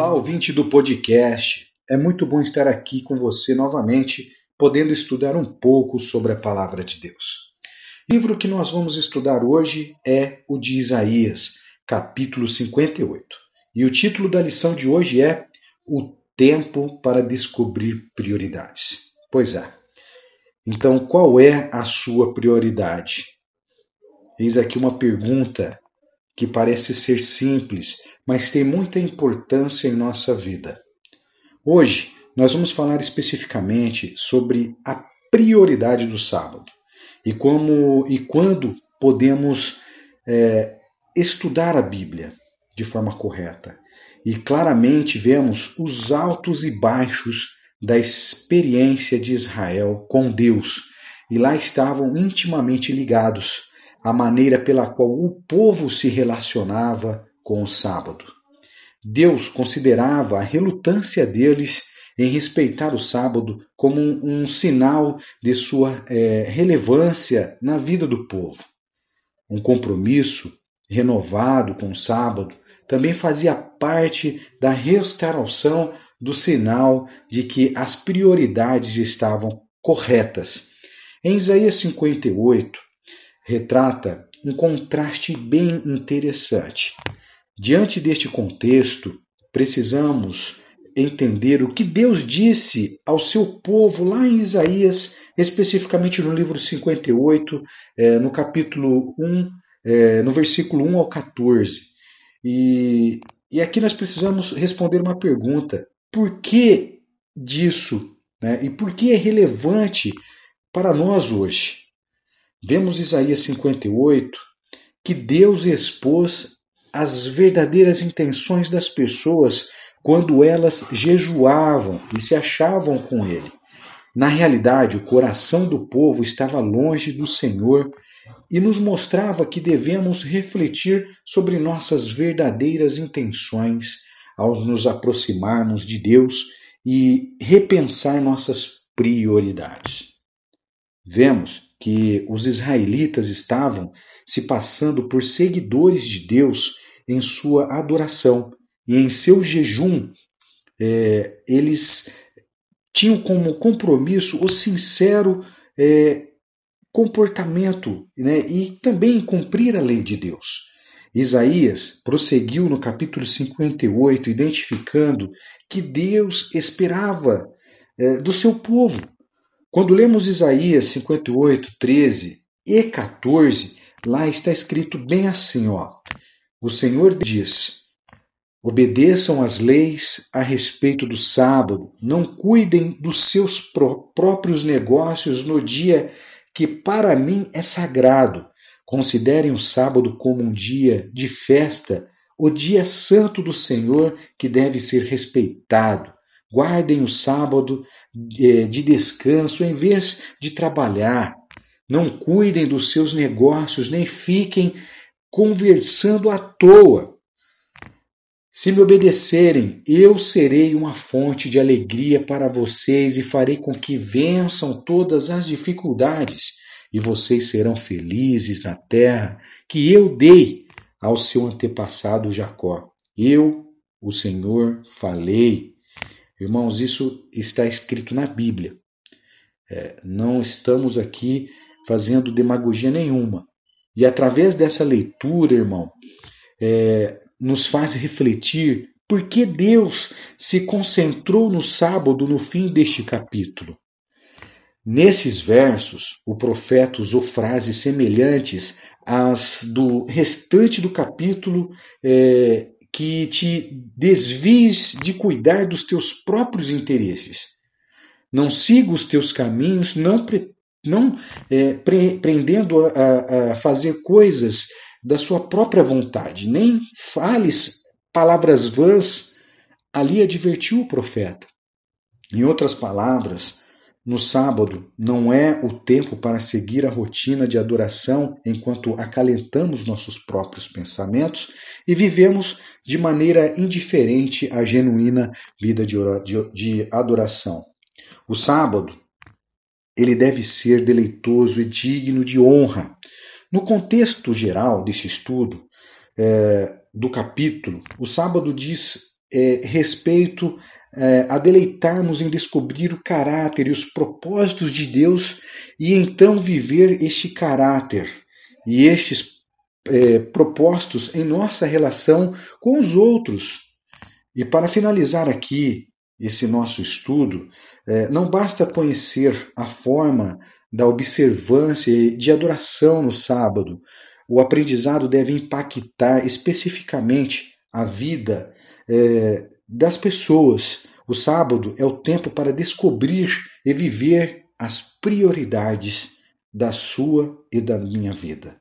Olá, ouvinte do podcast. É muito bom estar aqui com você novamente, podendo estudar um pouco sobre a palavra de Deus. O livro que nós vamos estudar hoje é o de Isaías, capítulo 58. E o título da lição de hoje é O Tempo para Descobrir Prioridades. Pois é. Então, qual é a sua prioridade? Eis aqui uma pergunta que parece ser simples, mas tem muita importância em nossa vida. Hoje, nós vamos falar especificamente sobre a prioridade do sábado e como e quando podemos é, estudar a Bíblia de forma correta. E claramente vemos os altos e baixos da experiência de Israel com Deus, e lá estavam intimamente ligados à maneira pela qual o povo se relacionava com o sábado. Deus considerava a relutância deles em respeitar o sábado como um, um sinal de sua é, relevância na vida do povo. Um compromisso renovado com o sábado também fazia parte da restauração do sinal de que as prioridades estavam corretas. Em Isaías 58, retrata um contraste bem interessante. Diante deste contexto, precisamos entender o que Deus disse ao seu povo lá em Isaías, especificamente no livro 58, é, no capítulo 1, é, no versículo 1 ao 14. E, e aqui nós precisamos responder uma pergunta: por que disso? Né? E por que é relevante para nós hoje? Vemos Isaías 58 que Deus expôs as verdadeiras intenções das pessoas quando elas jejuavam e se achavam com ele. Na realidade, o coração do povo estava longe do Senhor e nos mostrava que devemos refletir sobre nossas verdadeiras intenções ao nos aproximarmos de Deus e repensar nossas prioridades. Vemos que os israelitas estavam se passando por seguidores de Deus em sua adoração e em seu jejum. É, eles tinham como compromisso o sincero é, comportamento né, e também cumprir a lei de Deus. Isaías prosseguiu no capítulo 58, identificando que Deus esperava é, do seu povo quando lemos Isaías 58, 13 e 14, lá está escrito bem assim, ó. O Senhor diz: Obedeçam às leis a respeito do sábado, não cuidem dos seus próprios negócios no dia que para mim é sagrado. Considerem o sábado como um dia de festa, o dia santo do Senhor que deve ser respeitado. Guardem o sábado eh, de descanso em vez de trabalhar. Não cuidem dos seus negócios, nem fiquem conversando à toa. Se me obedecerem, eu serei uma fonte de alegria para vocês e farei com que vençam todas as dificuldades, e vocês serão felizes na terra que eu dei ao seu antepassado Jacó. Eu, o Senhor, falei. Irmãos, isso está escrito na Bíblia. É, não estamos aqui fazendo demagogia nenhuma. E através dessa leitura, irmão, é, nos faz refletir por que Deus se concentrou no sábado no fim deste capítulo. Nesses versos, o profeta usou frases semelhantes às do restante do capítulo é, que te desvies de cuidar dos teus próprios interesses. Não siga os teus caminhos, não, pre, não é, pre, prendendo a, a fazer coisas da sua própria vontade, nem fales palavras vãs. Ali advertiu o profeta. Em outras palavras, no sábado não é o tempo para seguir a rotina de adoração enquanto acalentamos nossos próprios pensamentos e vivemos de maneira indiferente a genuína vida de, de adoração. O sábado, ele deve ser deleitoso e digno de honra. No contexto geral desse estudo, é, do capítulo, o sábado diz é, respeito é, a deleitarmos em descobrir o caráter e os propósitos de Deus e então viver este caráter e estes é, propostos em nossa relação com os outros. E para finalizar aqui esse nosso estudo, é, não basta conhecer a forma da observância e de adoração no sábado. O aprendizado deve impactar especificamente a vida é, das pessoas. O sábado é o tempo para descobrir e viver as prioridades da sua e da minha vida.